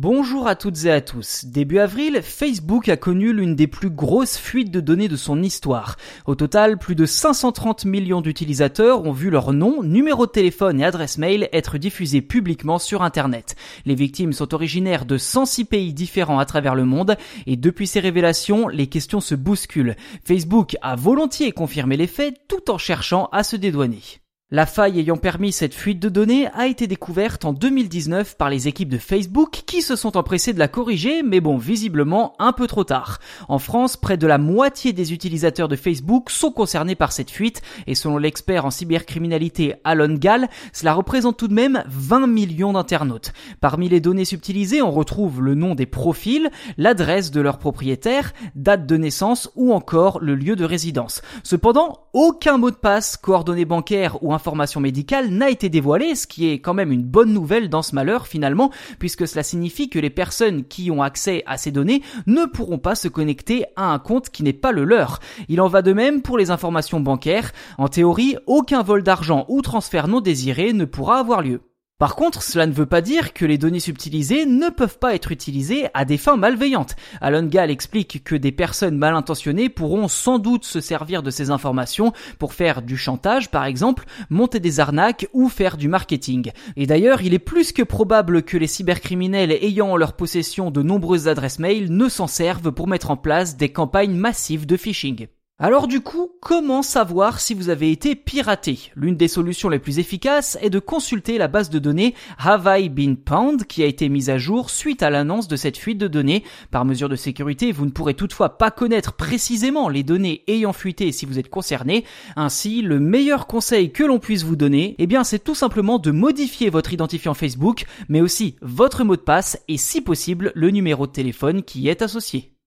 Bonjour à toutes et à tous. Début avril, Facebook a connu l'une des plus grosses fuites de données de son histoire. Au total, plus de 530 millions d'utilisateurs ont vu leur nom, numéro de téléphone et adresse mail être diffusés publiquement sur Internet. Les victimes sont originaires de 106 pays différents à travers le monde et depuis ces révélations, les questions se bousculent. Facebook a volontiers confirmé les faits tout en cherchant à se dédouaner. La faille ayant permis cette fuite de données a été découverte en 2019 par les équipes de Facebook qui se sont empressées de la corriger, mais bon, visiblement un peu trop tard. En France, près de la moitié des utilisateurs de Facebook sont concernés par cette fuite, et selon l'expert en cybercriminalité Alon Gall, cela représente tout de même 20 millions d'internautes. Parmi les données subtilisées, on retrouve le nom des profils, l'adresse de leur propriétaire, date de naissance ou encore le lieu de résidence. Cependant, aucun mot de passe, coordonnées bancaires ou information médicale n'a été dévoilée, ce qui est quand même une bonne nouvelle dans ce malheur finalement, puisque cela signifie que les personnes qui ont accès à ces données ne pourront pas se connecter à un compte qui n'est pas le leur. Il en va de même pour les informations bancaires. En théorie, aucun vol d'argent ou transfert non désiré ne pourra avoir lieu. Par contre, cela ne veut pas dire que les données subtilisées ne peuvent pas être utilisées à des fins malveillantes. Alon Gall explique que des personnes mal intentionnées pourront sans doute se servir de ces informations pour faire du chantage par exemple, monter des arnaques ou faire du marketing. Et d'ailleurs, il est plus que probable que les cybercriminels ayant en leur possession de nombreuses adresses mail ne s'en servent pour mettre en place des campagnes massives de phishing. Alors du coup, comment savoir si vous avez été piraté? L'une des solutions les plus efficaces est de consulter la base de données Have I Been Pwned qui a été mise à jour suite à l'annonce de cette fuite de données. Par mesure de sécurité, vous ne pourrez toutefois pas connaître précisément les données ayant fuité si vous êtes concerné. Ainsi, le meilleur conseil que l'on puisse vous donner, eh bien c'est tout simplement de modifier votre identifiant Facebook, mais aussi votre mot de passe et si possible le numéro de téléphone qui y est associé.